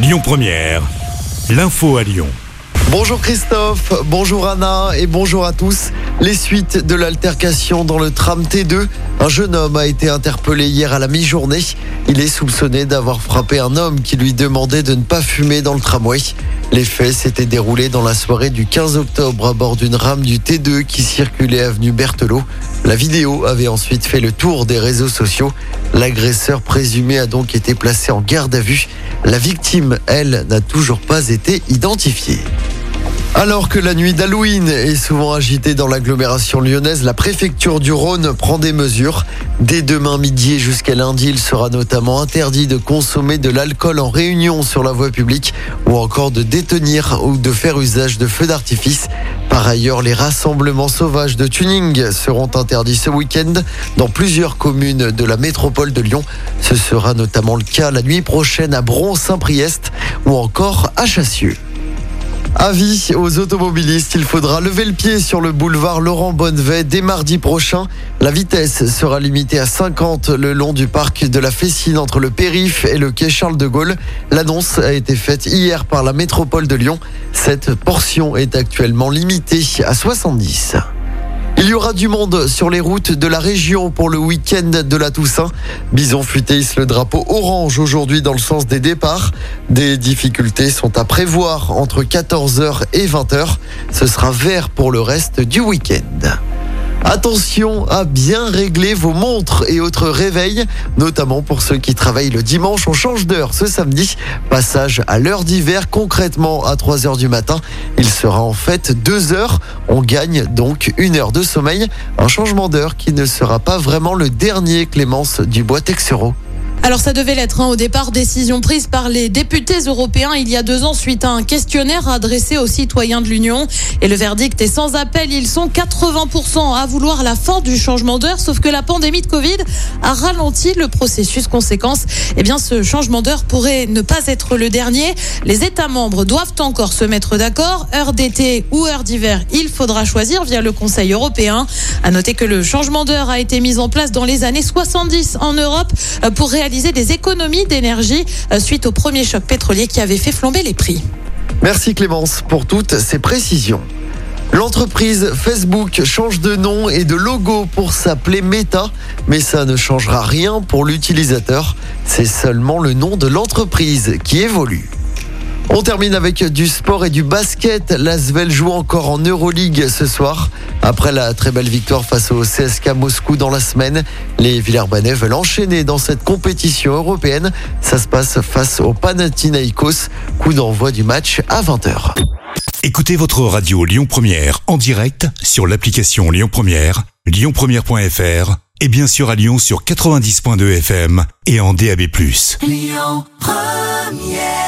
Lyon Première, l'info à Lyon. Bonjour Christophe, bonjour Anna et bonjour à tous. Les suites de l'altercation dans le tram T2. Un jeune homme a été interpellé hier à la mi-journée. Il est soupçonné d'avoir frappé un homme qui lui demandait de ne pas fumer dans le tramway. Les faits s'étaient déroulés dans la soirée du 15 octobre à bord d'une rame du T2 qui circulait avenue Berthelot. La vidéo avait ensuite fait le tour des réseaux sociaux. L'agresseur présumé a donc été placé en garde à vue. La victime, elle, n'a toujours pas été identifiée. Alors que la nuit d'Halloween est souvent agitée dans l'agglomération lyonnaise, la préfecture du Rhône prend des mesures. Dès demain midi jusqu'à lundi, il sera notamment interdit de consommer de l'alcool en réunion sur la voie publique ou encore de détenir ou de faire usage de feux d'artifice. Par ailleurs, les rassemblements sauvages de tuning seront interdits ce week-end dans plusieurs communes de la métropole de Lyon. Ce sera notamment le cas la nuit prochaine à Bron-Saint-Priest ou encore à Chassieux. Avis aux automobilistes, il faudra lever le pied sur le boulevard Laurent Bonnevet dès mardi prochain. La vitesse sera limitée à 50 le long du parc de la Fessine entre le périph et le quai Charles de Gaulle. L'annonce a été faite hier par la métropole de Lyon. Cette portion est actuellement limitée à 70. Il y aura du monde sur les routes de la région pour le week-end de la Toussaint. Bison futé le drapeau orange aujourd'hui dans le sens des départs. Des difficultés sont à prévoir entre 14h et 20h. Ce sera vert pour le reste du week-end. Attention à bien régler vos montres et autres réveils, notamment pour ceux qui travaillent le dimanche. On change d'heure ce samedi. Passage à l'heure d'hiver, concrètement à 3 heures du matin. Il sera en fait 2 heures. On gagne donc une heure de sommeil. Un changement d'heure qui ne sera pas vraiment le dernier Clémence du Bois Texero. Alors ça devait l'être hein, au départ, décision prise par les députés européens il y a deux ans suite à un questionnaire adressé aux citoyens de l'Union. Et le verdict est sans appel, ils sont 80% à vouloir la fin du changement d'heure, sauf que la pandémie de Covid a ralenti le processus. Conséquence, eh bien ce changement d'heure pourrait ne pas être le dernier. Les États membres doivent encore se mettre d'accord. Heure d'été ou heure d'hiver, il faudra choisir via le Conseil européen. À noter que le changement d'heure a été mis en place dans les années 70 en Europe euh, pour réaliser des économies d'énergie euh, suite au premier choc pétrolier qui avait fait flamber les prix. Merci Clémence pour toutes ces précisions. L'entreprise Facebook change de nom et de logo pour s'appeler Meta, mais ça ne changera rien pour l'utilisateur. C'est seulement le nom de l'entreprise qui évolue. On termine avec du sport et du basket. L'Asvel joue encore en Euroleague ce soir. Après la très belle victoire face au CSK Moscou dans la semaine, les Villers-Banais veulent enchaîner dans cette compétition européenne. Ça se passe face au Panathinaikos. Coup d'envoi du match à 20h. Écoutez votre radio Lyon Première en direct sur l'application Lyon Première, lyonpremière.fr et bien sûr à Lyon sur 90.2 FM et en DAB+. Lyon Première